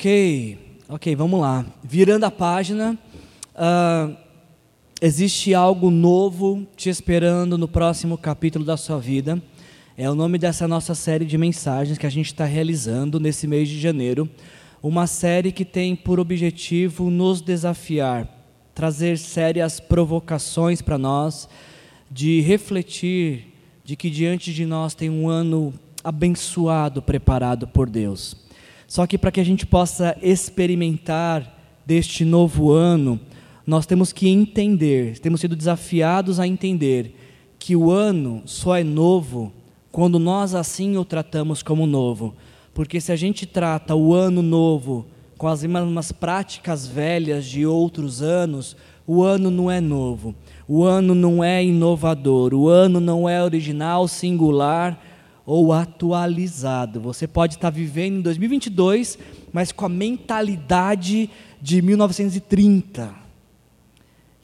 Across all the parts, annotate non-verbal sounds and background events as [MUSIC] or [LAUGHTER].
Ok, ok, vamos lá. Virando a página, uh, existe algo novo te esperando no próximo capítulo da sua vida. É o nome dessa nossa série de mensagens que a gente está realizando nesse mês de janeiro. Uma série que tem por objetivo nos desafiar, trazer sérias provocações para nós, de refletir de que diante de nós tem um ano abençoado preparado por Deus. Só que para que a gente possa experimentar deste novo ano, nós temos que entender, temos sido desafiados a entender que o ano só é novo quando nós assim o tratamos como novo. Porque se a gente trata o ano novo com as mesmas práticas velhas de outros anos, o ano não é novo, o ano não é inovador, o ano não é original, singular ou atualizado. Você pode estar vivendo em 2022, mas com a mentalidade de 1930.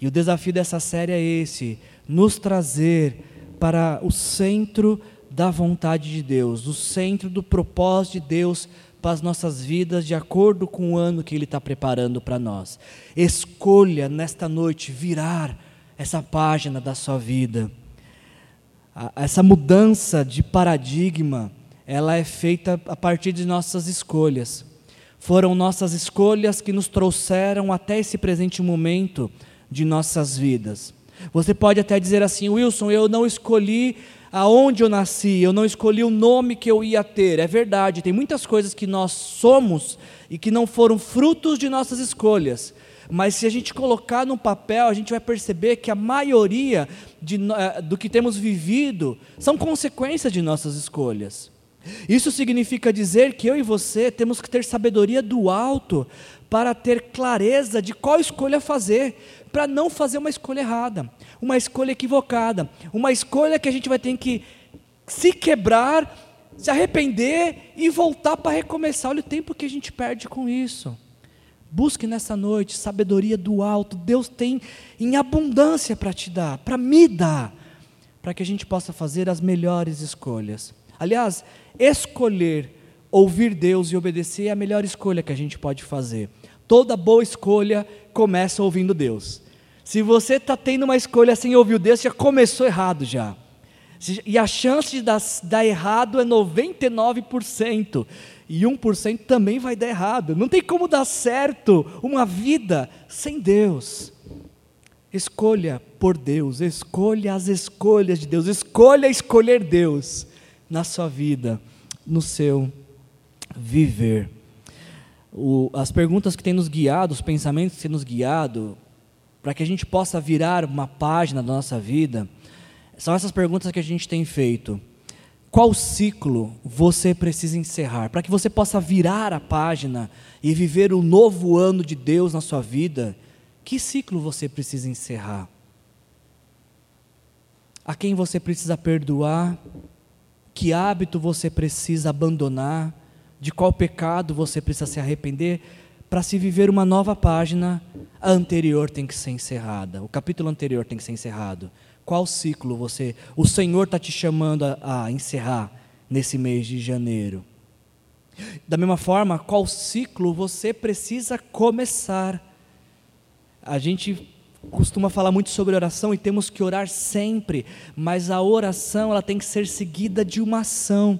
E o desafio dessa série é esse: nos trazer para o centro da vontade de Deus, o centro do propósito de Deus para as nossas vidas, de acordo com o ano que Ele está preparando para nós. Escolha nesta noite virar essa página da sua vida essa mudança de paradigma, ela é feita a partir de nossas escolhas. Foram nossas escolhas que nos trouxeram até esse presente momento de nossas vidas. Você pode até dizer assim, Wilson, eu não escolhi aonde eu nasci, eu não escolhi o nome que eu ia ter. É verdade, tem muitas coisas que nós somos e que não foram frutos de nossas escolhas. Mas se a gente colocar no papel, a gente vai perceber que a maioria de, uh, do que temos vivido são consequências de nossas escolhas. Isso significa dizer que eu e você temos que ter sabedoria do alto para ter clareza de qual escolha fazer, para não fazer uma escolha errada, uma escolha equivocada, uma escolha que a gente vai ter que se quebrar, se arrepender e voltar para recomeçar. Olha o tempo que a gente perde com isso. Busque nessa noite sabedoria do alto. Deus tem em abundância para te dar, para me dar, para que a gente possa fazer as melhores escolhas. Aliás, escolher ouvir Deus e obedecer é a melhor escolha que a gente pode fazer. Toda boa escolha começa ouvindo Deus. Se você está tendo uma escolha sem ouvir Deus, já começou errado já. E a chance de dar, dar errado é 99% e 1% também vai dar errado. Não tem como dar certo uma vida sem Deus. Escolha por Deus, escolha as escolhas de Deus, escolha escolher Deus na sua vida, no seu viver. O, as perguntas que têm nos guiado, os pensamentos que têm nos guiado, para que a gente possa virar uma página da nossa vida, são essas perguntas que a gente tem feito. Qual ciclo você precisa encerrar para que você possa virar a página e viver o novo ano de Deus na sua vida? Que ciclo você precisa encerrar? A quem você precisa perdoar? Que hábito você precisa abandonar? De qual pecado você precisa se arrepender? Para se viver uma nova página, a anterior tem que ser encerrada, o capítulo anterior tem que ser encerrado. Qual ciclo você, o Senhor está te chamando a, a encerrar nesse mês de janeiro? Da mesma forma, qual ciclo você precisa começar? A gente costuma falar muito sobre oração e temos que orar sempre, mas a oração ela tem que ser seguida de uma ação.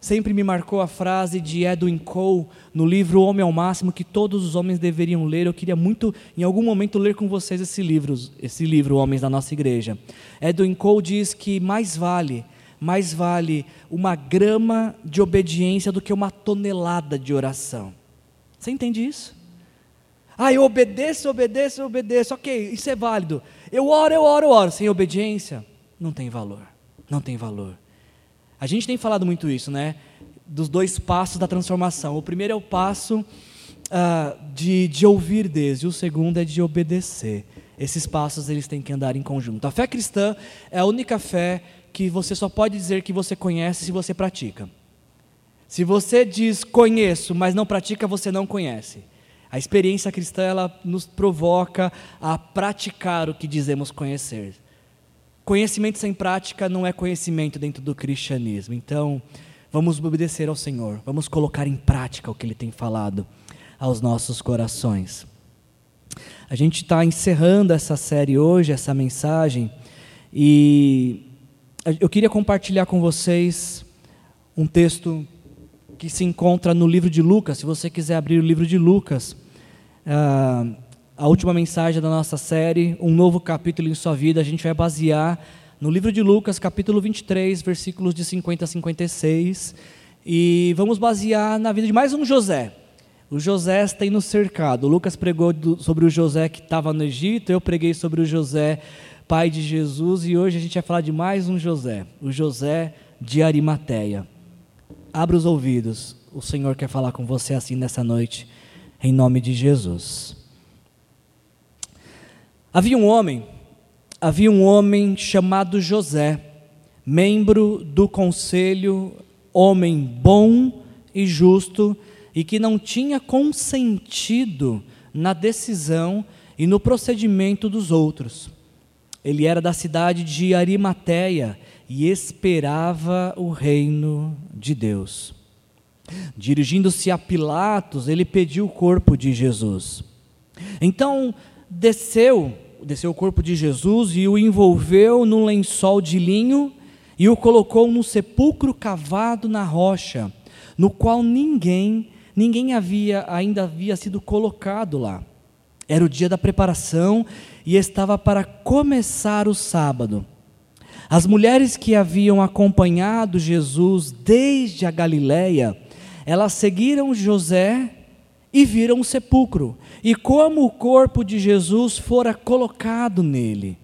Sempre me marcou a frase de Edwin Cole no livro Homem ao Máximo que todos os homens deveriam ler. Eu queria muito, em algum momento, ler com vocês esse livro, esse livro Homens da Nossa Igreja. Edwin Cole diz que mais vale, mais vale uma grama de obediência do que uma tonelada de oração. Você entende isso? Ah, eu obedeço, obedeço, obedeço. Ok, isso é válido. Eu oro, eu oro, eu oro. Sem obediência, não tem valor. Não tem valor. A gente tem falado muito isso, né? Dos dois passos da transformação. O primeiro é o passo uh, de, de ouvir Deus, e o segundo é de obedecer. Esses passos eles têm que andar em conjunto. A fé cristã é a única fé que você só pode dizer que você conhece se você pratica. Se você diz conheço, mas não pratica, você não conhece. A experiência cristã ela nos provoca a praticar o que dizemos conhecer. Conhecimento sem prática não é conhecimento dentro do cristianismo. Então, vamos obedecer ao Senhor, vamos colocar em prática o que Ele tem falado aos nossos corações. A gente está encerrando essa série hoje, essa mensagem, e eu queria compartilhar com vocês um texto que se encontra no livro de Lucas. Se você quiser abrir o livro de Lucas, uh, a última mensagem da nossa série, um novo capítulo em sua vida, a gente vai basear no livro de Lucas, capítulo 23, versículos de 50 a 56. E vamos basear na vida de mais um José. O José tem nos cercado. O Lucas pregou do, sobre o José que estava no Egito, eu preguei sobre o José, pai de Jesus, e hoje a gente vai falar de mais um José, o José de Arimateia. Abra os ouvidos, o Senhor quer falar com você assim nessa noite, em nome de Jesus. Havia um homem, havia um homem chamado José, membro do conselho, homem bom e justo, e que não tinha consentido na decisão e no procedimento dos outros. Ele era da cidade de Arimateia e esperava o reino de Deus. Dirigindo-se a Pilatos, ele pediu o corpo de Jesus. Então desceu, desceu o corpo de Jesus e o envolveu num lençol de linho e o colocou num sepulcro cavado na rocha, no qual ninguém, ninguém havia ainda havia sido colocado lá. Era o dia da preparação e estava para começar o sábado. As mulheres que haviam acompanhado Jesus desde a Galiléia, elas seguiram José e viram o sepulcro, e como o corpo de Jesus fora colocado nele.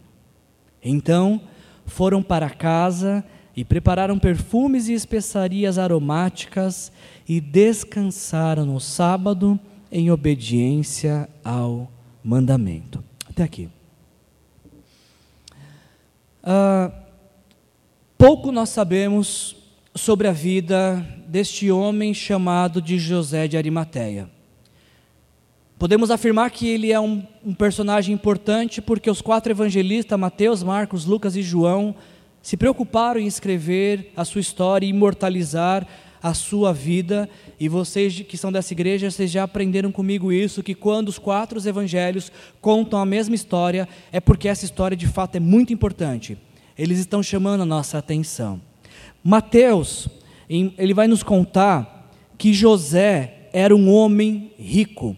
Então foram para casa e prepararam perfumes e especiarias aromáticas e descansaram no sábado em obediência ao mandamento. Até aqui. Uh, pouco nós sabemos sobre a vida deste homem chamado de José de Arimateia. Podemos afirmar que ele é um, um, personagem importante porque os quatro evangelistas, Mateus, Marcos, Lucas e João, se preocuparam em escrever a sua história e imortalizar a sua vida. E vocês que são dessa igreja, vocês já aprenderam comigo isso, que quando os quatro evangelhos contam a mesma história, é porque essa história de fato é muito importante. Eles estão chamando a nossa atenção. Mateus, ele vai nos contar que José era um homem rico.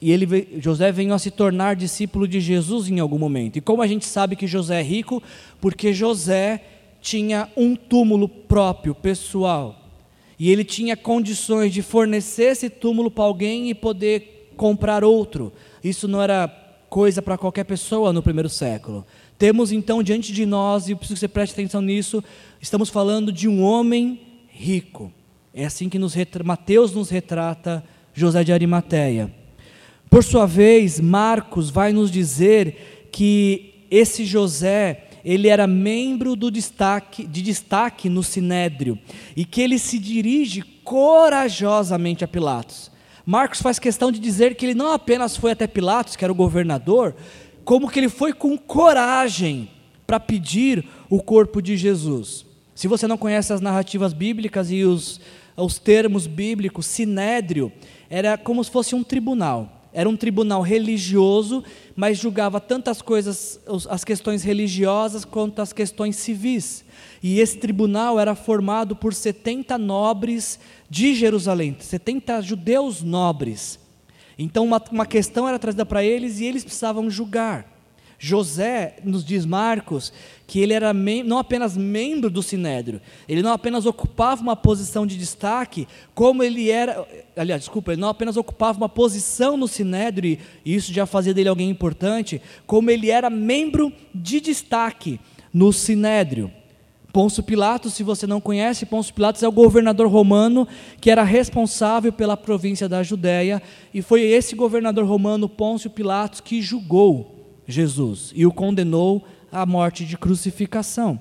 E ele, José veio a se tornar discípulo de Jesus em algum momento. E como a gente sabe que José é rico? Porque José tinha um túmulo próprio, pessoal. E ele tinha condições de fornecer esse túmulo para alguém e poder comprar outro. Isso não era coisa para qualquer pessoa no primeiro século. Temos então diante de nós, e preciso que você preste atenção nisso, estamos falando de um homem rico. É assim que nos Mateus nos retrata José de Arimateia. Por sua vez, Marcos vai nos dizer que esse José, ele era membro do destaque, de destaque no Sinédrio e que ele se dirige corajosamente a Pilatos. Marcos faz questão de dizer que ele não apenas foi até Pilatos, que era o governador, como que ele foi com coragem para pedir o corpo de Jesus. Se você não conhece as narrativas bíblicas e os, os termos bíblicos, Sinédrio era como se fosse um tribunal era um tribunal religioso, mas julgava tantas coisas, as questões religiosas, quanto as questões civis. E esse tribunal era formado por 70 nobres de Jerusalém, 70 judeus nobres. Então, uma, uma questão era trazida para eles e eles precisavam julgar. José, nos diz Marcos, que ele era não apenas membro do sinédrio, ele não apenas ocupava uma posição de destaque, como ele era, aliás, desculpa, ele não apenas ocupava uma posição no sinédrio, e isso já fazia dele alguém importante, como ele era membro de destaque no sinédrio. Pôncio Pilatos, se você não conhece, Pôncio Pilatos é o governador romano que era responsável pela província da Judéia, e foi esse governador romano, Pôncio Pilatos, que julgou Jesus e o condenou à morte de crucificação.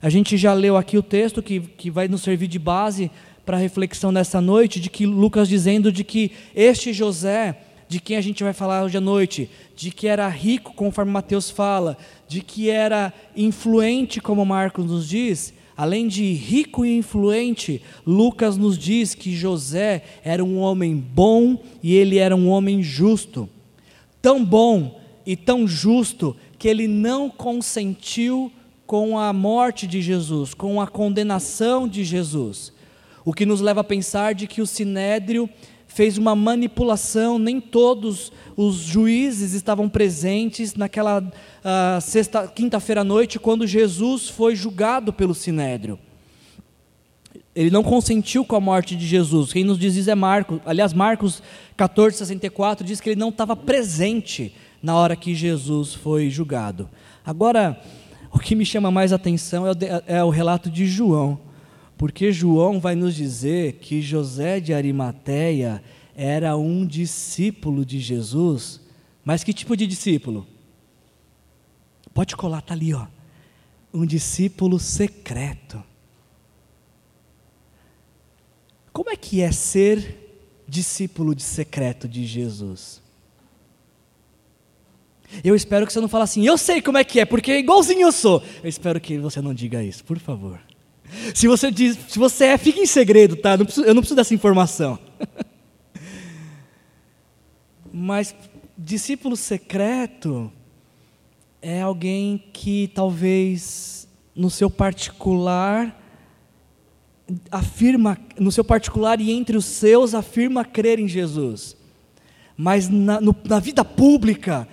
A gente já leu aqui o texto que, que vai nos servir de base para a reflexão nessa noite, de que Lucas dizendo de que este José, de quem a gente vai falar hoje à noite, de que era rico, conforme Mateus fala, de que era influente, como Marcos nos diz, além de rico e influente, Lucas nos diz que José era um homem bom e ele era um homem justo. Tão bom e tão justo que ele não consentiu com a morte de Jesus, com a condenação de Jesus. O que nos leva a pensar de que o sinédrio fez uma manipulação, nem todos os juízes estavam presentes naquela uh, sexta, quinta-feira à noite, quando Jesus foi julgado pelo sinédrio. Ele não consentiu com a morte de Jesus. Quem nos diz isso é Marcos. Aliás, Marcos 14, 64 diz que ele não estava presente na hora que Jesus foi julgado. Agora, o que me chama mais atenção é o, é o relato de João. Porque João vai nos dizer que José de Arimateia era um discípulo de Jesus. Mas que tipo de discípulo? Pode colar, está ali, ó. Um discípulo secreto. Como é que é ser discípulo de secreto de Jesus? Eu espero que você não fale assim, eu sei como é que é, porque igualzinho eu sou. Eu espero que você não diga isso, por favor. Se você diz, se você é, fique em segredo, tá? Não preciso, eu não preciso dessa informação. [LAUGHS] Mas discípulo secreto é alguém que talvez no seu particular afirma, no seu particular e entre os seus afirma crer em Jesus. Mas na, no, na vida pública,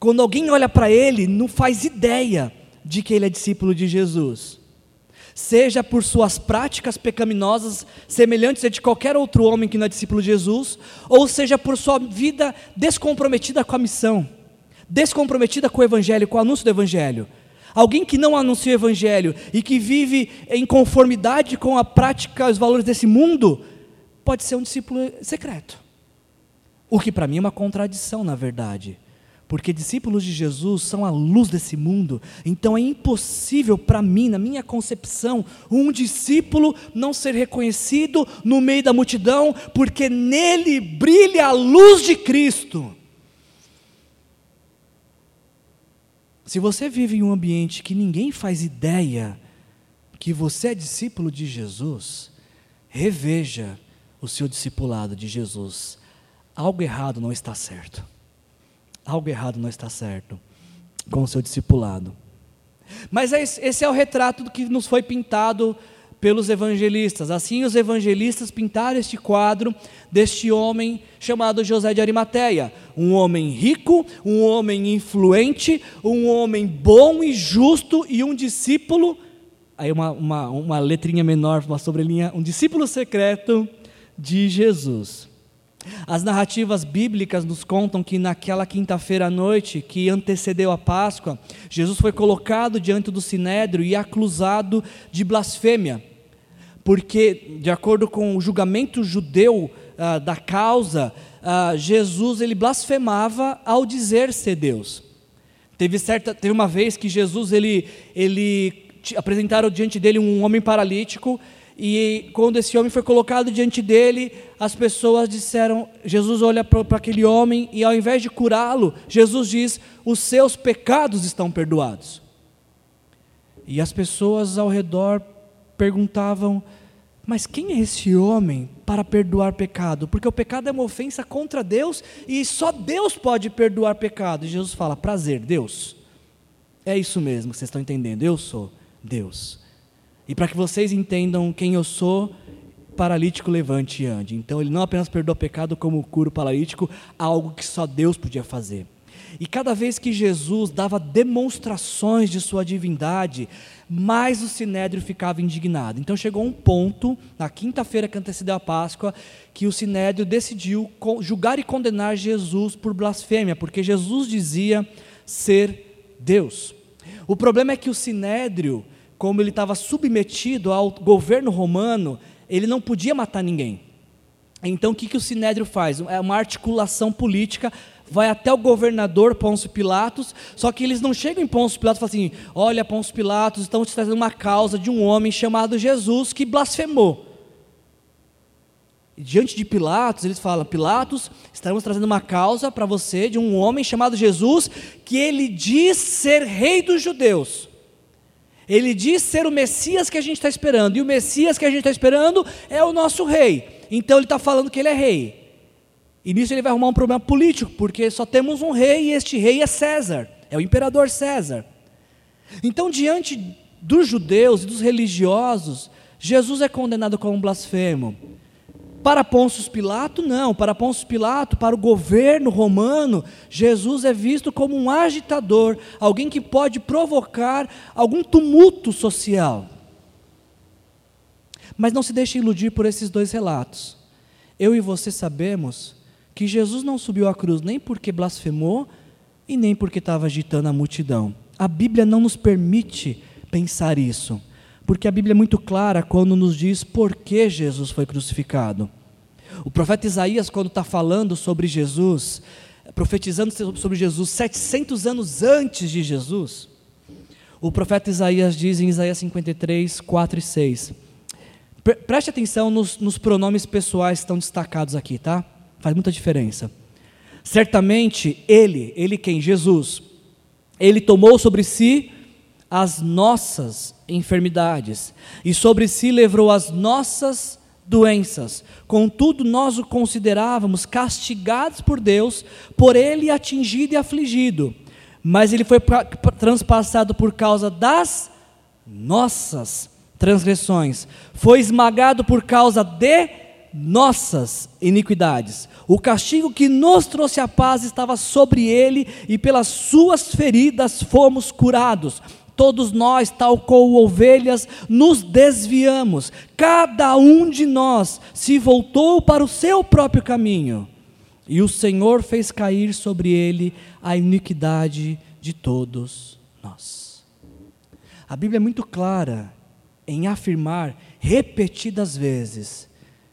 quando alguém olha para ele, não faz ideia de que ele é discípulo de Jesus seja por suas práticas pecaminosas, semelhantes a de qualquer outro homem que não é discípulo de Jesus, ou seja por sua vida descomprometida com a missão, descomprometida com o Evangelho, com o anúncio do Evangelho. Alguém que não anuncia o Evangelho e que vive em conformidade com a prática, os valores desse mundo, pode ser um discípulo secreto. O que para mim é uma contradição, na verdade porque discípulos de Jesus são a luz desse mundo, então é impossível para mim, na minha concepção, um discípulo não ser reconhecido no meio da multidão, porque nele brilha a luz de Cristo. Se você vive em um ambiente que ninguém faz ideia que você é discípulo de Jesus, reveja o seu discipulado de Jesus. Algo errado não está certo algo errado não está certo com o seu discipulado. Mas é esse é o retrato que nos foi pintado pelos evangelistas. Assim, os evangelistas pintaram este quadro deste homem chamado José de Arimateia. Um homem rico, um homem influente, um homem bom e justo e um discípulo. Aí, uma, uma, uma letrinha menor, uma sobrelinha, um discípulo secreto de Jesus. As narrativas bíblicas nos contam que naquela quinta-feira à noite, que antecedeu a Páscoa, Jesus foi colocado diante do sinédrio e acusado de blasfêmia, porque, de acordo com o julgamento judeu ah, da causa, ah, Jesus ele blasfemava ao dizer ser Deus. Teve, certa, teve uma vez que Jesus ele, ele apresentaram diante dele um homem paralítico e quando esse homem foi colocado diante dele, as pessoas disseram: Jesus olha para aquele homem e ao invés de curá-lo, Jesus diz: Os seus pecados estão perdoados. E as pessoas ao redor perguntavam: Mas quem é esse homem para perdoar pecado? Porque o pecado é uma ofensa contra Deus e só Deus pode perdoar pecado. E Jesus fala: Prazer, Deus. É isso mesmo, vocês estão entendendo? Eu sou Deus. E para que vocês entendam quem eu sou, paralítico levante e ande. Então ele não apenas perdoa pecado, como cura o paralítico, algo que só Deus podia fazer. E cada vez que Jesus dava demonstrações de sua divindade, mais o sinédrio ficava indignado. Então chegou um ponto, na quinta-feira que antecedeu a Páscoa, que o sinédrio decidiu julgar e condenar Jesus por blasfêmia, porque Jesus dizia ser Deus. O problema é que o sinédrio como ele estava submetido ao governo romano, ele não podia matar ninguém. Então o que, que o Sinédrio faz? É uma articulação política, vai até o governador Pôncio Pilatos, só que eles não chegam em Pôncio Pilatos e falam assim: olha, Pôncio Pilatos, estamos trazendo uma causa de um homem chamado Jesus que blasfemou. E diante de Pilatos, eles falam: Pilatos, estamos trazendo uma causa para você de um homem chamado Jesus que ele diz ser rei dos judeus. Ele diz ser o Messias que a gente está esperando, e o Messias que a gente está esperando é o nosso rei. Então ele está falando que ele é rei. E nisso ele vai arrumar um problema político, porque só temos um rei e este rei é César, é o imperador César. Então, diante dos judeus e dos religiosos, Jesus é condenado como um blasfemo. Para Pôncio Pilato, não. Para Pôncio Pilato, para o governo romano, Jesus é visto como um agitador, alguém que pode provocar algum tumulto social. Mas não se deixe iludir por esses dois relatos. Eu e você sabemos que Jesus não subiu à cruz nem porque blasfemou e nem porque estava agitando a multidão. A Bíblia não nos permite pensar isso. Porque a Bíblia é muito clara quando nos diz por que Jesus foi crucificado. O profeta Isaías, quando está falando sobre Jesus, profetizando sobre Jesus 700 anos antes de Jesus, o profeta Isaías diz em Isaías 53, 4 e 6. Preste atenção nos, nos pronomes pessoais que estão destacados aqui, tá? Faz muita diferença. Certamente ele, ele quem? Jesus, ele tomou sobre si as nossas enfermidades e sobre si levou as nossas doenças. Contudo, nós o considerávamos castigados por Deus, por ele atingido e afligido. Mas ele foi transpassado por causa das nossas transgressões, foi esmagado por causa de nossas iniquidades. O castigo que nos trouxe a paz estava sobre ele, e pelas suas feridas fomos curados. Todos nós, tal como ovelhas, nos desviamos. Cada um de nós se voltou para o seu próprio caminho. E o Senhor fez cair sobre ele a iniquidade de todos nós. A Bíblia é muito clara em afirmar repetidas vezes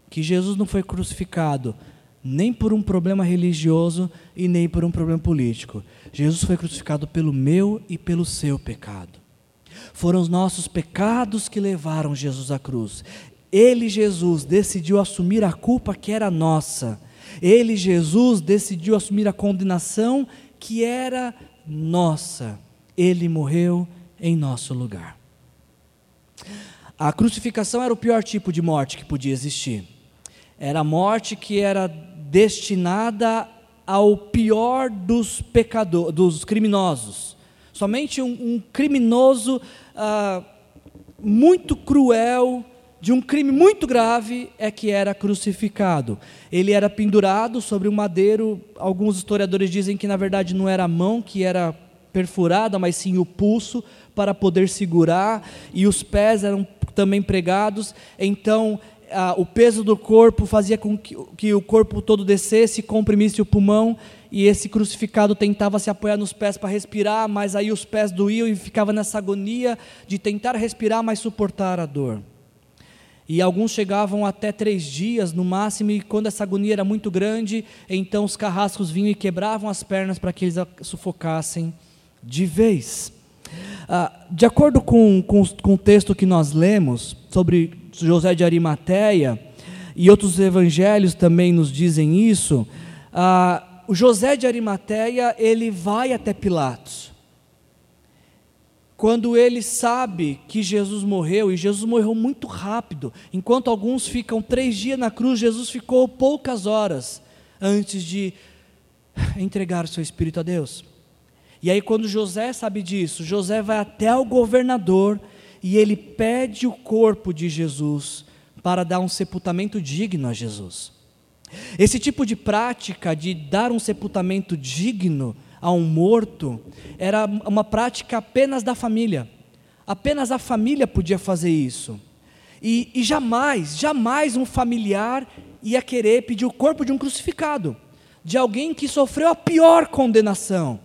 que Jesus não foi crucificado nem por um problema religioso e nem por um problema político. Jesus foi crucificado pelo meu e pelo seu pecado. Foram os nossos pecados que levaram Jesus à cruz. Ele, Jesus, decidiu assumir a culpa que era nossa. Ele, Jesus, decidiu assumir a condenação que era nossa. Ele morreu em nosso lugar. A crucificação era o pior tipo de morte que podia existir. Era a morte que era destinada ao pior dos pecadores, dos criminosos. Somente um, um criminoso ah, muito cruel, de um crime muito grave, é que era crucificado. Ele era pendurado sobre um madeiro. Alguns historiadores dizem que na verdade não era a mão que era perfurada, mas sim o pulso para poder segurar, e os pés eram também pregados. Então ah, o peso do corpo fazia com que, que, o corpo todo descesse, comprimisse o pulmão, e esse crucificado tentava se apoiar nos pés para respirar, mas aí os pés doíam e ficava nessa agonia de tentar respirar, mas suportar a dor. E alguns chegavam até três dias no máximo, e quando essa agonia era muito grande, então os carrascos vinham e quebravam as pernas para que eles sufocassem de vez. Ah, de acordo com, com, com o texto que nós lemos sobre José de Arimateia, e outros evangelhos também nos dizem isso, ah, o José de Arimateia, ele vai até Pilatos. Quando ele sabe que Jesus morreu, e Jesus morreu muito rápido, enquanto alguns ficam três dias na cruz, Jesus ficou poucas horas antes de entregar o seu espírito a Deus. E aí, quando José sabe disso, José vai até o governador e ele pede o corpo de Jesus para dar um sepultamento digno a Jesus. Esse tipo de prática de dar um sepultamento digno a um morto era uma prática apenas da família. Apenas a família podia fazer isso. E, e jamais, jamais um familiar ia querer pedir o corpo de um crucificado, de alguém que sofreu a pior condenação.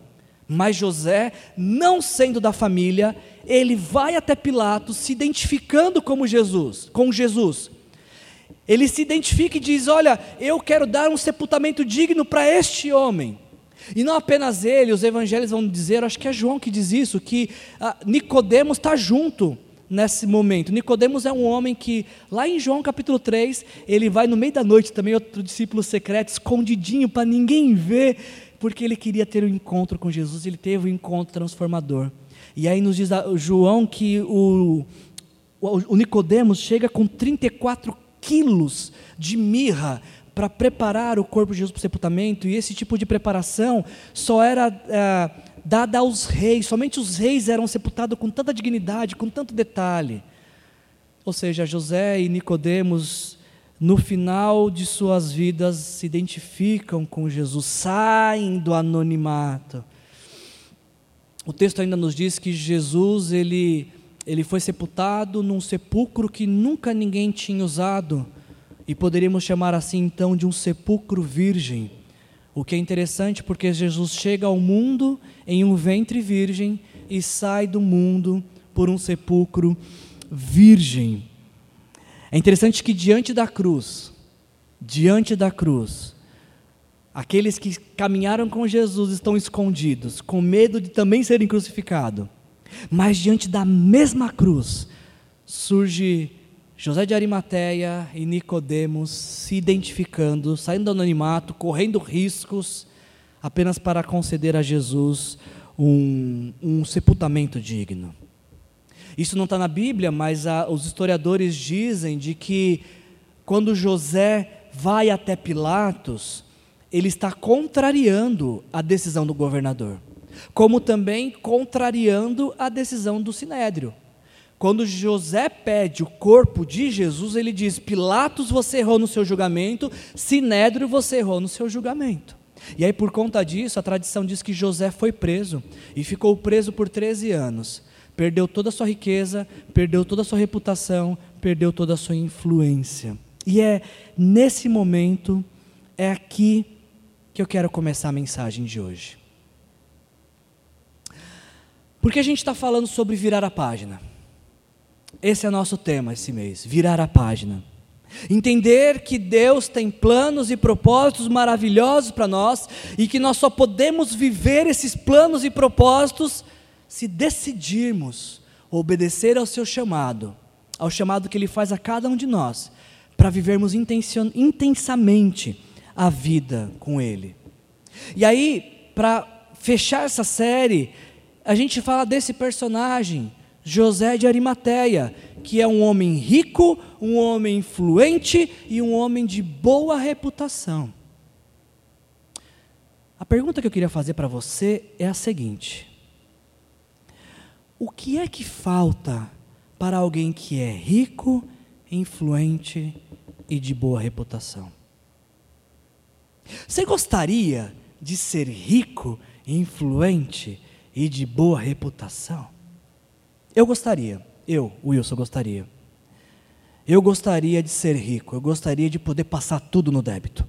Mas José, não sendo da família, ele vai até Pilatos se identificando como Jesus, com Jesus. Ele se identifica e diz: Olha, eu quero dar um sepultamento digno para este homem. E não apenas ele, os evangelhos vão dizer, acho que é João que diz isso, que ah, Nicodemos está junto nesse momento. Nicodemos é um homem que, lá em João capítulo 3, ele vai no meio da noite também, outro discípulo secreto, escondidinho, para ninguém ver, porque ele queria ter um encontro com Jesus, ele teve um encontro transformador. E aí nos diz João que o, o Nicodemos chega com 34 quilos de mirra para preparar o corpo de Jesus para o sepultamento, e esse tipo de preparação só era é, dada aos reis, somente os reis eram sepultados com tanta dignidade, com tanto detalhe. Ou seja, José e Nicodemos, no final de suas vidas, se identificam com Jesus, saem do anonimato. O texto ainda nos diz que Jesus ele, ele foi sepultado num sepulcro que nunca ninguém tinha usado, e poderíamos chamar assim então de um sepulcro virgem. O que é interessante porque Jesus chega ao mundo em um ventre virgem e sai do mundo por um sepulcro virgem. É interessante que diante da cruz, diante da cruz, aqueles que caminharam com Jesus estão escondidos, com medo de também serem crucificados. Mas diante da mesma cruz surge José de Arimateia e Nicodemos se identificando, saindo do anonimato, correndo riscos, apenas para conceder a Jesus um, um sepultamento digno. Isso não está na Bíblia, mas a, os historiadores dizem de que quando José vai até Pilatos, ele está contrariando a decisão do governador, como também contrariando a decisão do sinédrio. Quando José pede o corpo de Jesus, ele diz: Pilatos, você errou no seu julgamento, Sinédrio, você errou no seu julgamento. E aí, por conta disso, a tradição diz que José foi preso e ficou preso por 13 anos. Perdeu toda a sua riqueza, perdeu toda a sua reputação, perdeu toda a sua influência. E é nesse momento, é aqui que eu quero começar a mensagem de hoje. Porque a gente está falando sobre virar a página. Esse é nosso tema esse mês: virar a página. Entender que Deus tem planos e propósitos maravilhosos para nós e que nós só podemos viver esses planos e propósitos se decidirmos obedecer ao seu chamado, ao chamado que Ele faz a cada um de nós, para vivermos intensamente a vida com Ele. E aí, para fechar essa série, a gente fala desse personagem José de Arimateia, que é um homem rico, um homem influente e um homem de boa reputação. A pergunta que eu queria fazer para você é a seguinte: O que é que falta para alguém que é rico, influente e de boa reputação? Você gostaria de ser rico, influente e de boa reputação? Eu gostaria, eu, Wilson, gostaria. Eu gostaria de ser rico, eu gostaria de poder passar tudo no débito.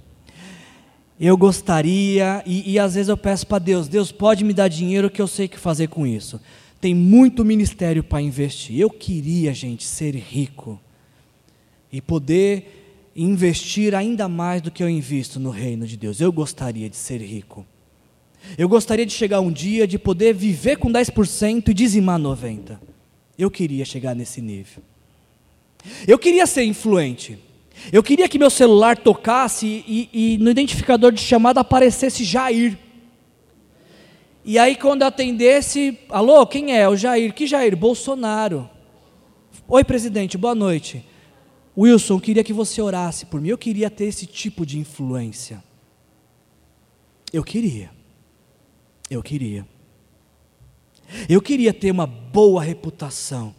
Eu gostaria, e, e às vezes eu peço para Deus: Deus pode me dar dinheiro que eu sei o que fazer com isso. Tem muito ministério para investir. Eu queria, gente, ser rico e poder investir ainda mais do que eu invisto no reino de Deus. Eu gostaria de ser rico. Eu gostaria de chegar um dia de poder viver com 10% e dizimar 90%. Eu queria chegar nesse nível. Eu queria ser influente. Eu queria que meu celular tocasse e, e, no identificador de chamada aparecesse Jair. E aí, quando eu atendesse, alô, quem é? O Jair. Que Jair? Bolsonaro. Oi, presidente, boa noite. Wilson, queria que você orasse por mim. Eu queria ter esse tipo de influência. Eu queria. Eu queria. Eu queria ter uma boa reputação,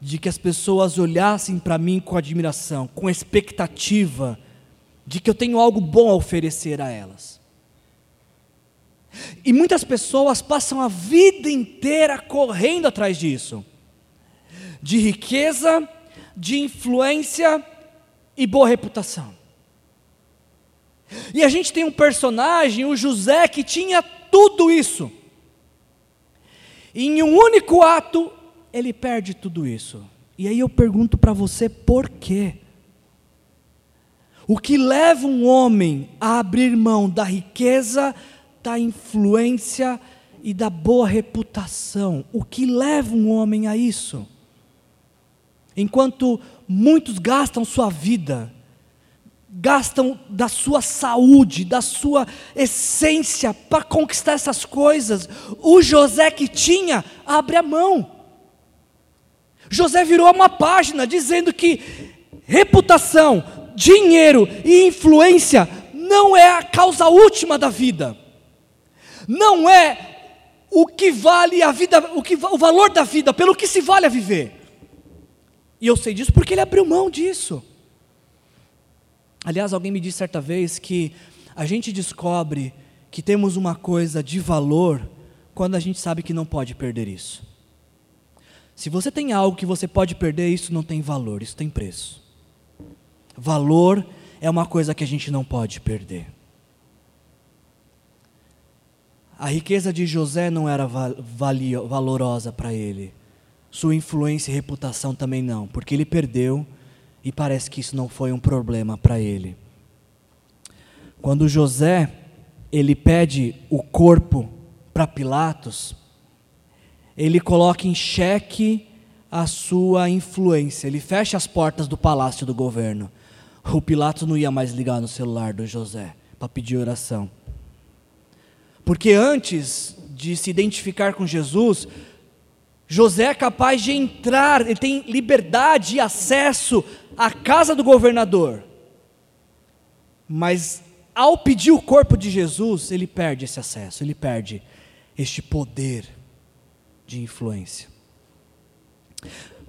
de que as pessoas olhassem para mim com admiração, com expectativa de que eu tenho algo bom a oferecer a elas. E muitas pessoas passam a vida inteira correndo atrás disso, de riqueza, de influência e boa reputação. E a gente tem um personagem, o José, que tinha tudo isso. E em um único ato, ele perde tudo isso. E aí eu pergunto para você por quê? O que leva um homem a abrir mão da riqueza, da influência e da boa reputação? O que leva um homem a isso? Enquanto muitos gastam sua vida gastam da sua saúde, da sua essência para conquistar essas coisas. O José que tinha, abre a mão. José virou uma página dizendo que reputação, dinheiro e influência não é a causa última da vida. Não é o que vale a vida, o, que, o valor da vida, pelo que se vale a viver. E eu sei disso porque ele abriu mão disso. Aliás, alguém me disse certa vez que a gente descobre que temos uma coisa de valor quando a gente sabe que não pode perder isso. Se você tem algo que você pode perder, isso não tem valor, isso tem preço. Valor é uma coisa que a gente não pode perder. A riqueza de José não era valio, valorosa para ele. Sua influência e reputação também não, porque ele perdeu e parece que isso não foi um problema para ele. Quando José ele pede o corpo para Pilatos, ele coloca em xeque a sua influência. Ele fecha as portas do palácio do governo. O Pilatos não ia mais ligar no celular do José para pedir oração. Porque antes de se identificar com Jesus, José é capaz de entrar, ele tem liberdade e acesso à casa do governador. Mas ao pedir o corpo de Jesus, ele perde esse acesso, ele perde este poder de influência.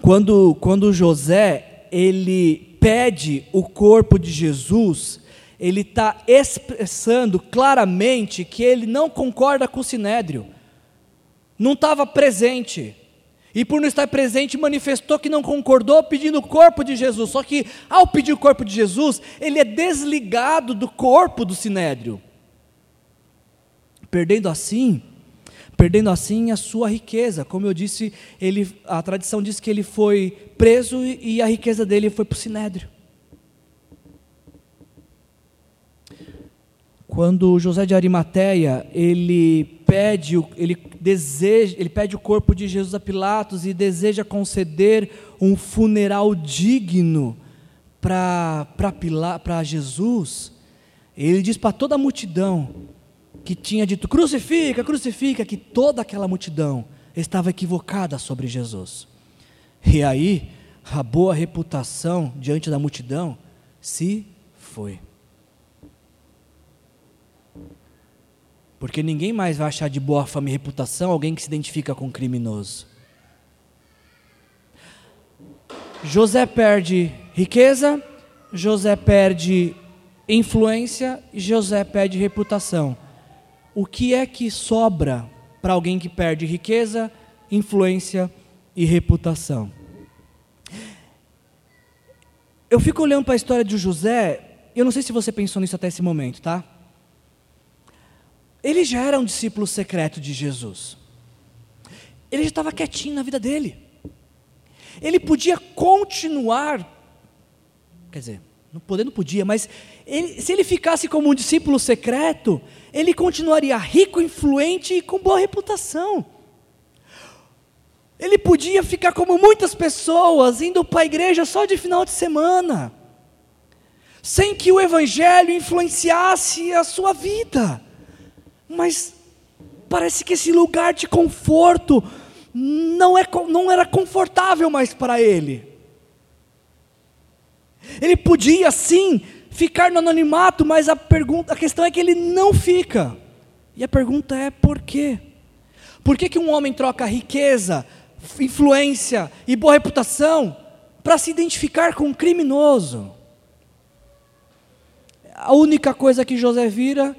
Quando, quando José ele pede o corpo de Jesus, ele está expressando claramente que ele não concorda com o sinédrio, não estava presente. E por não estar presente, manifestou que não concordou pedindo o corpo de Jesus. Só que, ao pedir o corpo de Jesus, ele é desligado do corpo do sinédrio, perdendo assim, perdendo assim a sua riqueza. Como eu disse, ele, a tradição diz que ele foi preso e a riqueza dele foi para o sinédrio. Quando José de Arimateia, ele pede, ele deseja, ele pede o corpo de Jesus a Pilatos e deseja conceder um funeral digno para Jesus, ele diz para toda a multidão que tinha dito crucifica, crucifica, que toda aquela multidão estava equivocada sobre Jesus. E aí, a boa reputação diante da multidão se foi. Porque ninguém mais vai achar de boa fama e reputação alguém que se identifica com um criminoso. José perde riqueza, José perde influência e José perde reputação. O que é que sobra para alguém que perde riqueza, influência e reputação? Eu fico olhando para a história de José, eu não sei se você pensou nisso até esse momento, tá? Ele já era um discípulo secreto de Jesus. Ele já estava quietinho na vida dele. Ele podia continuar, quer dizer, não poder não podia, mas ele, se ele ficasse como um discípulo secreto, ele continuaria rico, influente e com boa reputação. Ele podia ficar como muitas pessoas, indo para a igreja só de final de semana, sem que o evangelho influenciasse a sua vida. Mas parece que esse lugar de conforto não, é, não era confortável mais para ele. Ele podia sim ficar no anonimato, mas a pergunta, a questão é que ele não fica. E a pergunta é por quê? Por que, que um homem troca riqueza, influência e boa reputação para se identificar com um criminoso? A única coisa que José vira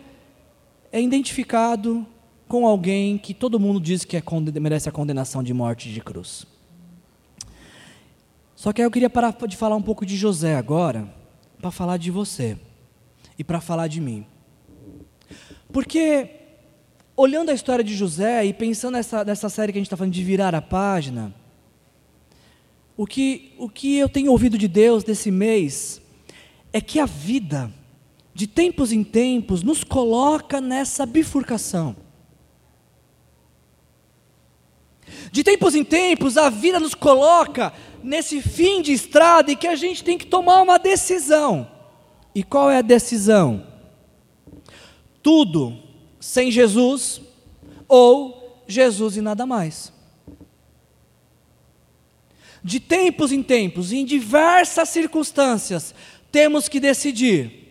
é identificado com alguém que todo mundo diz que é, merece a condenação de morte de cruz. Só que aí eu queria parar de falar um pouco de José agora, para falar de você e para falar de mim. Porque, olhando a história de José e pensando nessa, nessa série que a gente está falando de virar a página, o que, o que eu tenho ouvido de Deus desse mês é que a vida de tempos em tempos, nos coloca nessa bifurcação. De tempos em tempos, a vida nos coloca nesse fim de estrada em que a gente tem que tomar uma decisão. E qual é a decisão? Tudo sem Jesus ou Jesus e nada mais. De tempos em tempos, em diversas circunstâncias, temos que decidir: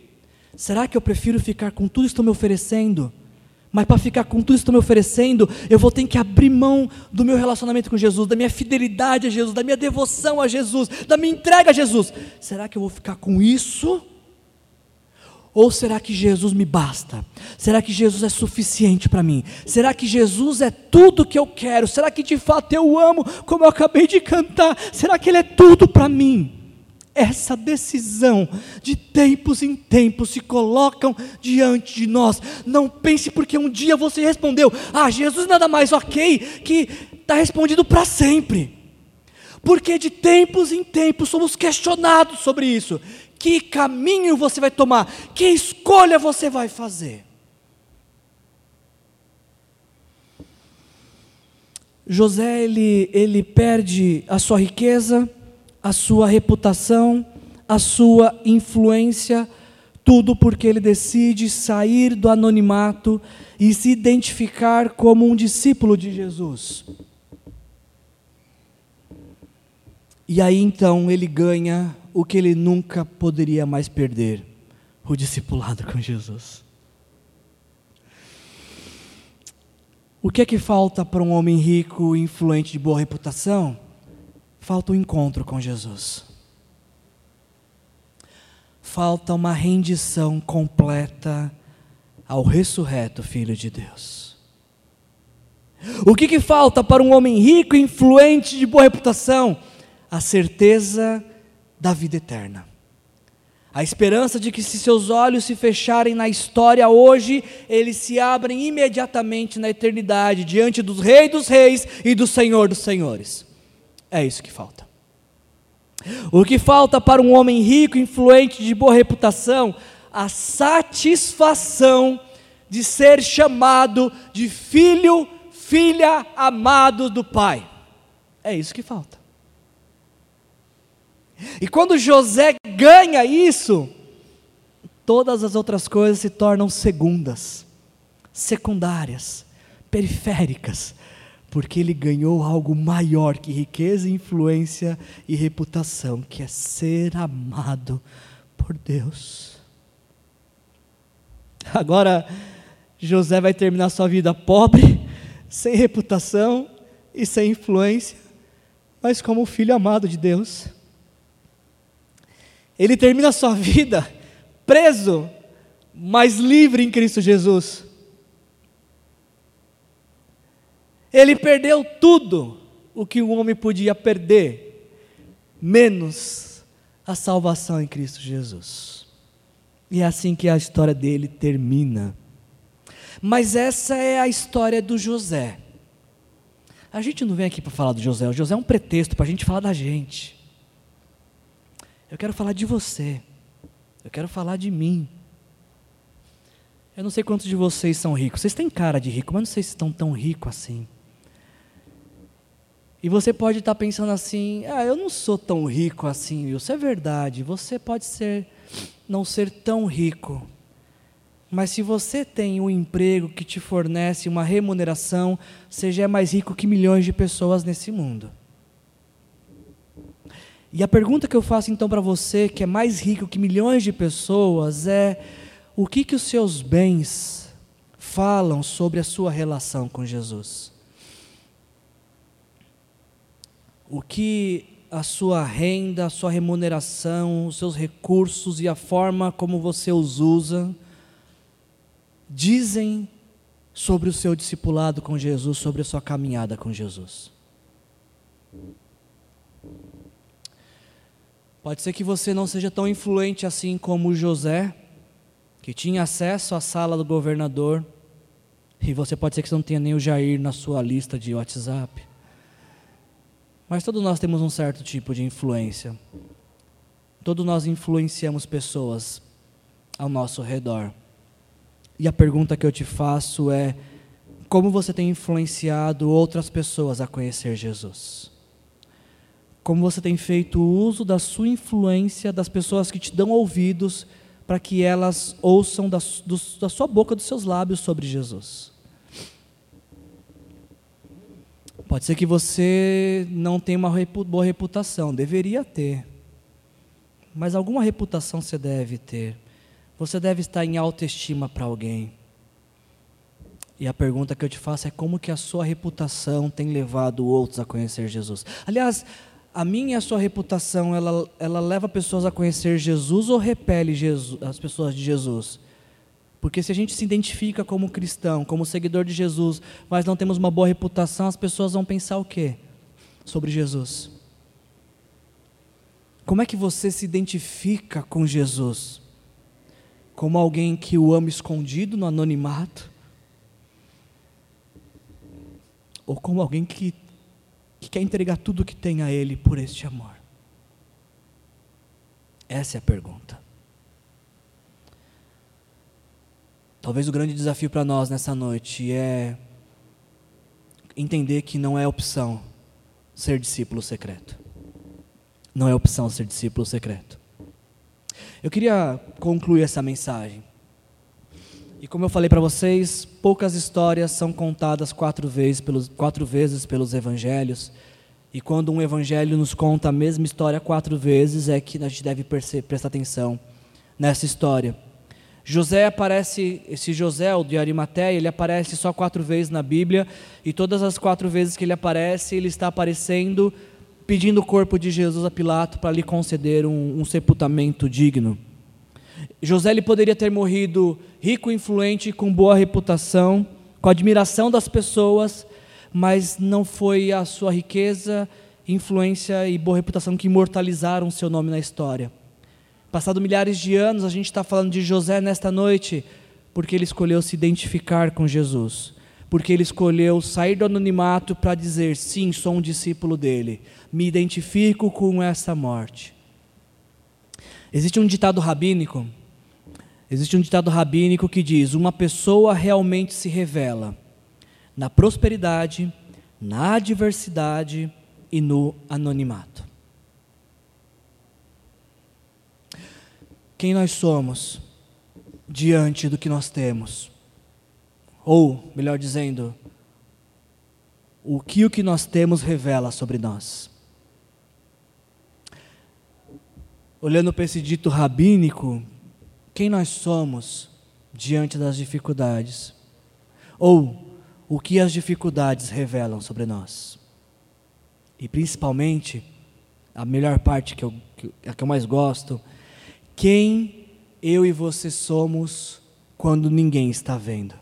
será que eu prefiro ficar com tudo que estão me oferecendo? Mas para ficar com tudo que estão me oferecendo, eu vou ter que abrir mão do meu relacionamento com Jesus, da minha fidelidade a Jesus, da minha devoção a Jesus, da minha entrega a Jesus. Será que eu vou ficar com isso? Ou será que Jesus me basta? Será que Jesus é suficiente para mim? Será que Jesus é tudo que eu quero? Será que de fato eu amo, como eu acabei de cantar? Será que Ele é tudo para mim? Essa decisão de tempos em tempos se colocam diante de nós. Não pense porque um dia você respondeu, ah, Jesus nada mais ok, que está respondido para sempre. Porque de tempos em tempos somos questionados sobre isso. Que caminho você vai tomar? Que escolha você vai fazer? José ele, ele perde a sua riqueza, a sua reputação, a sua influência, tudo porque ele decide sair do anonimato e se identificar como um discípulo de Jesus. E aí então ele ganha o que ele nunca poderia mais perder: o discipulado com Jesus. O que é que falta para um homem rico, influente, de boa reputação? Falta o um encontro com Jesus. Falta uma rendição completa ao ressurreto Filho de Deus. O que, que falta para um homem rico, influente, de boa reputação? A certeza da vida eterna. A esperança de que, se seus olhos se fecharem na história hoje, eles se abrem imediatamente na eternidade, diante dos Reis dos Reis e do Senhor dos Senhores. É isso que falta. O que falta para um homem rico, influente, de boa reputação? A satisfação de ser chamado de filho, filha amado do Pai. É isso que falta. E quando José ganha isso, todas as outras coisas se tornam segundas, secundárias, periféricas, porque ele ganhou algo maior que riqueza, influência e reputação, que é ser amado por Deus. Agora, José vai terminar sua vida pobre, sem reputação e sem influência, mas como filho amado de Deus. Ele termina sua vida preso, mas livre em Cristo Jesus. Ele perdeu tudo o que um homem podia perder, menos a salvação em Cristo Jesus. E é assim que a história dele termina. Mas essa é a história do José. A gente não vem aqui para falar do José, o José é um pretexto para a gente falar da gente. Eu quero falar de você, eu quero falar de mim. Eu não sei quantos de vocês são ricos, vocês têm cara de rico, mas não sei se estão tão ricos assim. E você pode estar pensando assim: ah, eu não sou tão rico assim, isso é verdade. Você pode ser, não ser tão rico. Mas se você tem um emprego que te fornece uma remuneração, você já é mais rico que milhões de pessoas nesse mundo. E a pergunta que eu faço então para você, que é mais rico que milhões de pessoas, é: o que, que os seus bens falam sobre a sua relação com Jesus? O que a sua renda, a sua remuneração, os seus recursos e a forma como você os usa dizem sobre o seu discipulado com Jesus, sobre a sua caminhada com Jesus. Pode ser que você não seja tão influente assim como José, que tinha acesso à sala do governador, e você pode ser que você não tenha nem o Jair na sua lista de WhatsApp. Mas todos nós temos um certo tipo de influência. Todos nós influenciamos pessoas ao nosso redor. E a pergunta que eu te faço é: como você tem influenciado outras pessoas a conhecer Jesus? Como você tem feito uso da sua influência, das pessoas que te dão ouvidos, para que elas ouçam da, do, da sua boca, dos seus lábios sobre Jesus. Pode ser que você não tenha uma boa reputação, deveria ter. Mas alguma reputação você deve ter. Você deve estar em autoestima para alguém. E a pergunta que eu te faço é como que a sua reputação tem levado outros a conhecer Jesus? Aliás, a minha e a sua reputação, ela, ela leva pessoas a conhecer Jesus ou repele Jesus, as pessoas de Jesus? Porque se a gente se identifica como cristão, como seguidor de Jesus, mas não temos uma boa reputação, as pessoas vão pensar o quê sobre Jesus? Como é que você se identifica com Jesus? Como alguém que o ama escondido no anonimato? Ou como alguém que que quer entregar tudo o que tem a Ele por este amor? Essa é a pergunta. Talvez o grande desafio para nós nessa noite é entender que não é opção ser discípulo secreto. Não é opção ser discípulo secreto. Eu queria concluir essa mensagem. E como eu falei para vocês, poucas histórias são contadas quatro vezes, pelos, quatro vezes pelos evangelhos. E quando um evangelho nos conta a mesma história quatro vezes, é que a gente deve prestar atenção nessa história. José aparece, esse José, o de Arimateia, ele aparece só quatro vezes na Bíblia, e todas as quatro vezes que ele aparece, ele está aparecendo pedindo o corpo de Jesus a Pilato para lhe conceder um, um sepultamento digno. José ele poderia ter morrido rico, influente, com boa reputação, com admiração das pessoas, mas não foi a sua riqueza, influência e boa reputação que imortalizaram seu nome na história. Passado milhares de anos, a gente está falando de José nesta noite, porque ele escolheu se identificar com Jesus, porque ele escolheu sair do anonimato para dizer: sim, sou um discípulo dele, me identifico com essa morte. Existe um ditado rabínico, existe um ditado rabínico que diz: uma pessoa realmente se revela na prosperidade, na adversidade e no anonimato. Quem nós somos diante do que nós temos? Ou, melhor dizendo, o que o que nós temos revela sobre nós? olhando para esse dito rabínico, quem nós somos diante das dificuldades? Ou o que as dificuldades revelam sobre nós? E principalmente, a melhor parte que eu, que, a que eu mais gosto, quem eu e você somos quando ninguém está vendo?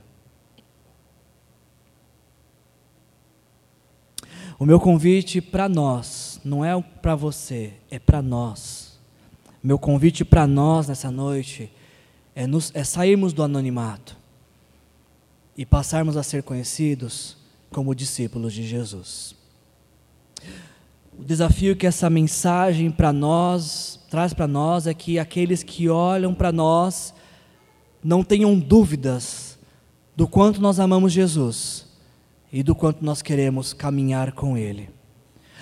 O meu convite para nós, não é para você, é para nós meu convite para nós nessa noite é, nos, é sairmos do anonimato e passarmos a ser conhecidos como discípulos de Jesus. O desafio que essa mensagem para nós traz para nós é que aqueles que olham para nós não tenham dúvidas do quanto nós amamos Jesus e do quanto nós queremos caminhar com Ele.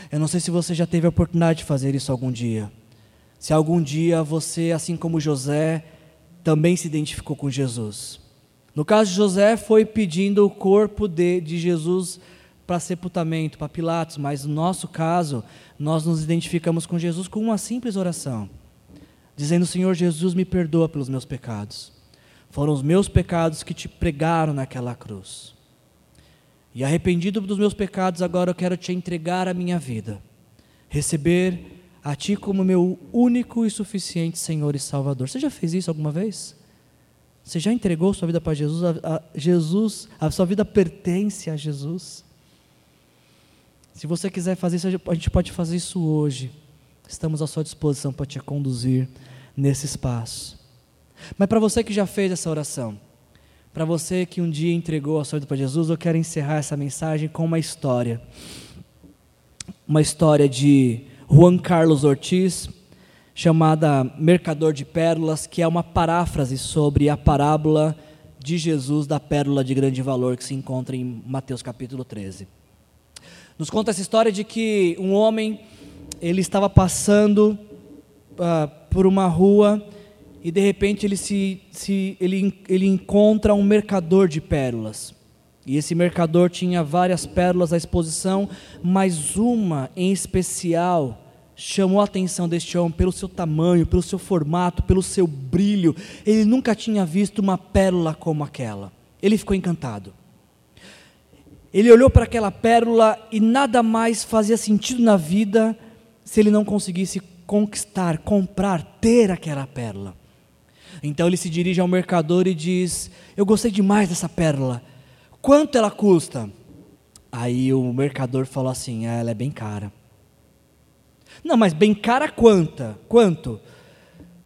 Eu não sei se você já teve a oportunidade de fazer isso algum dia. Se algum dia você, assim como José, também se identificou com Jesus. No caso de José, foi pedindo o corpo de, de Jesus para sepultamento, para Pilatos, mas no nosso caso, nós nos identificamos com Jesus com uma simples oração, dizendo: Senhor Jesus, me perdoa pelos meus pecados. Foram os meus pecados que te pregaram naquela cruz. E arrependido dos meus pecados, agora eu quero te entregar a minha vida, receber a Ti como meu único e suficiente Senhor e Salvador. Você já fez isso alguma vez? Você já entregou sua vida para Jesus? A, a Jesus, a sua vida pertence a Jesus. Se você quiser fazer isso, a gente pode fazer isso hoje. Estamos à sua disposição para te conduzir nesse espaço. Mas para você que já fez essa oração, para você que um dia entregou a sua vida para Jesus, eu quero encerrar essa mensagem com uma história. Uma história de Juan Carlos Ortiz, chamada Mercador de Pérolas, que é uma paráfrase sobre a parábola de Jesus da pérola de grande valor que se encontra em Mateus capítulo 13. Nos conta essa história de que um homem ele estava passando uh, por uma rua e de repente ele, se, se, ele, ele encontra um mercador de pérolas. E esse mercador tinha várias pérolas à exposição, mas uma em especial chamou a atenção deste homem pelo seu tamanho, pelo seu formato, pelo seu brilho. Ele nunca tinha visto uma pérola como aquela. Ele ficou encantado. Ele olhou para aquela pérola e nada mais fazia sentido na vida se ele não conseguisse conquistar, comprar, ter aquela pérola. Então ele se dirige ao mercador e diz: Eu gostei demais dessa pérola. Quanto ela custa? Aí o mercador falou assim: ah, Ela é bem cara. Não, mas bem cara quanta? Quanto?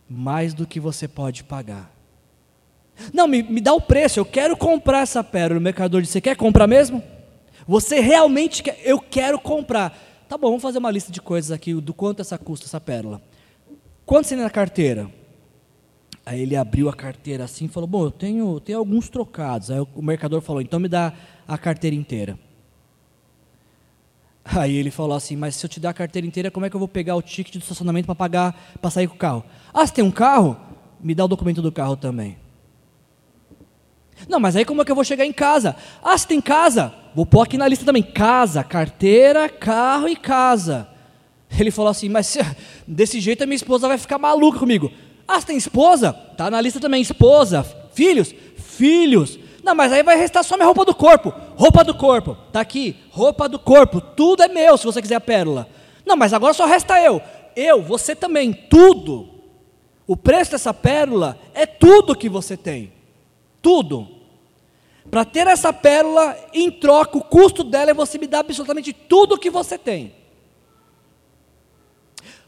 Mais do que você pode pagar. Não, me, me dá o preço, eu quero comprar essa pérola. O mercador disse: Você quer comprar mesmo? Você realmente quer? Eu quero comprar. Tá bom, vamos fazer uma lista de coisas aqui, do quanto essa custa, essa pérola. Quanto você tem na carteira? Aí ele abriu a carteira assim e falou: Bom, eu tenho, tenho alguns trocados. Aí o mercador falou: Então me dá a carteira inteira. [LAUGHS] Aí ele falou assim: Mas se eu te dar a carteira inteira, como é que eu vou pegar o ticket do estacionamento para pagar, para sair com o carro? Ah, você tem um carro? Me dá o documento do carro também. Não, mas aí como é que eu vou chegar em casa? Ah, você tem casa? Vou pôr aqui na lista também: casa, carteira, carro e casa. Ele falou assim: Mas desse jeito a minha esposa vai ficar maluca comigo. Ah, você tem esposa? Tá na lista também, esposa. Filhos? Filhos. Não, mas aí vai restar só minha roupa do corpo. Roupa do corpo. Tá aqui, roupa do corpo. Tudo é meu, se você quiser a pérola. Não, mas agora só resta eu. Eu, você também, tudo. O preço dessa pérola é tudo que você tem. Tudo. Para ter essa pérola, em troca, o custo dela é você me dar absolutamente tudo o que você tem.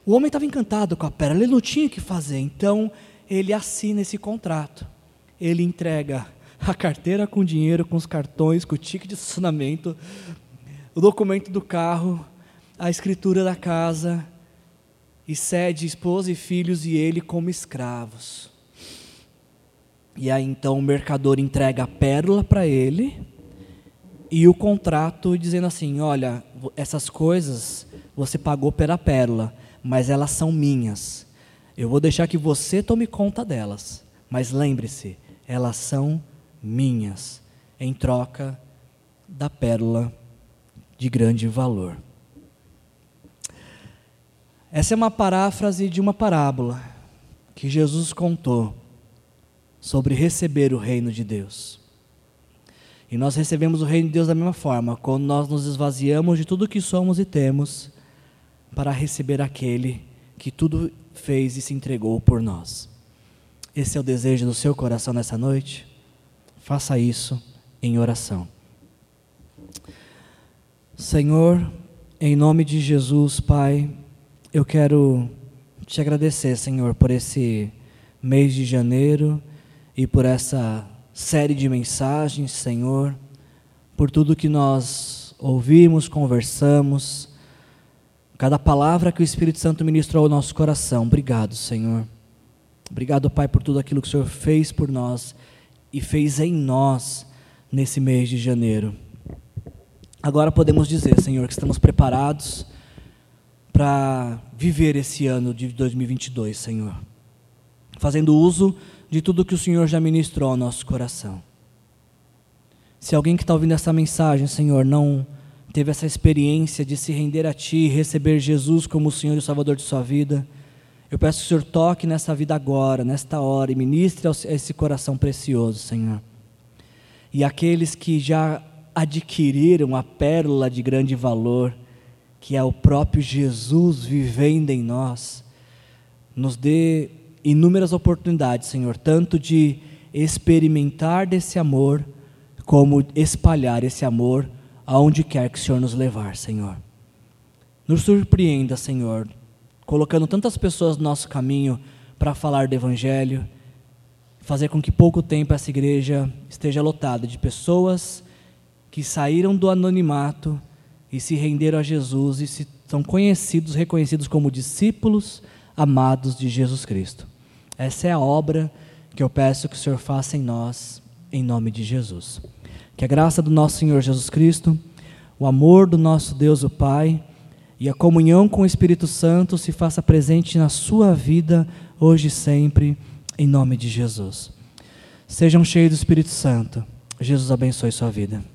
O homem estava encantado com a pérola, ele não tinha o que fazer, então ele assina esse contrato. Ele entrega a carteira com dinheiro, com os cartões, com o ticket de estacionamento, o documento do carro, a escritura da casa, e cede esposa e filhos e ele como escravos. E aí então o mercador entrega a pérola para ele e o contrato dizendo assim: olha, essas coisas você pagou pela pérola mas elas são minhas. Eu vou deixar que você tome conta delas, mas lembre-se, elas são minhas, em troca da pérola de grande valor. Essa é uma paráfrase de uma parábola que Jesus contou sobre receber o reino de Deus. E nós recebemos o reino de Deus da mesma forma, quando nós nos esvaziamos de tudo que somos e temos para receber aquele que tudo fez e se entregou por nós. Esse é o desejo do seu coração nessa noite? Faça isso em oração. Senhor, em nome de Jesus, Pai, eu quero te agradecer, Senhor, por esse mês de janeiro e por essa série de mensagens, Senhor, por tudo que nós ouvimos, conversamos cada palavra que o Espírito Santo ministrou ao nosso coração. Obrigado, Senhor. Obrigado, Pai, por tudo aquilo que o Senhor fez por nós e fez em nós nesse mês de janeiro. Agora podemos dizer, Senhor, que estamos preparados para viver esse ano de 2022, Senhor, fazendo uso de tudo que o Senhor já ministrou ao nosso coração. Se alguém que está ouvindo essa mensagem, Senhor, não teve essa experiência de se render a Ti, receber Jesus como o Senhor e o Salvador de sua vida, eu peço que o Senhor toque nessa vida agora, nesta hora, e ministre a esse coração precioso, Senhor. E aqueles que já adquiriram a pérola de grande valor, que é o próprio Jesus vivendo em nós, nos dê inúmeras oportunidades, Senhor, tanto de experimentar desse amor, como espalhar esse amor aonde quer que o Senhor nos levar, Senhor. Nos surpreenda, Senhor, colocando tantas pessoas no nosso caminho para falar do Evangelho, fazer com que pouco tempo essa igreja esteja lotada de pessoas que saíram do anonimato e se renderam a Jesus e se, são conhecidos, reconhecidos como discípulos amados de Jesus Cristo. Essa é a obra que eu peço que o Senhor faça em nós, em nome de Jesus. Que a graça do nosso Senhor Jesus Cristo, o amor do nosso Deus o Pai e a comunhão com o Espírito Santo se faça presente na sua vida hoje e sempre. em nome de Jesus. Sejam cheios do Espírito Santo. Jesus abençoe sua vida.